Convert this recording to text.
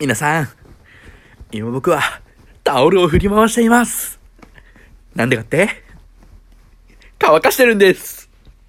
皆さん、今僕はタオルを振り回しています。なんでかって？乾かしてるんです。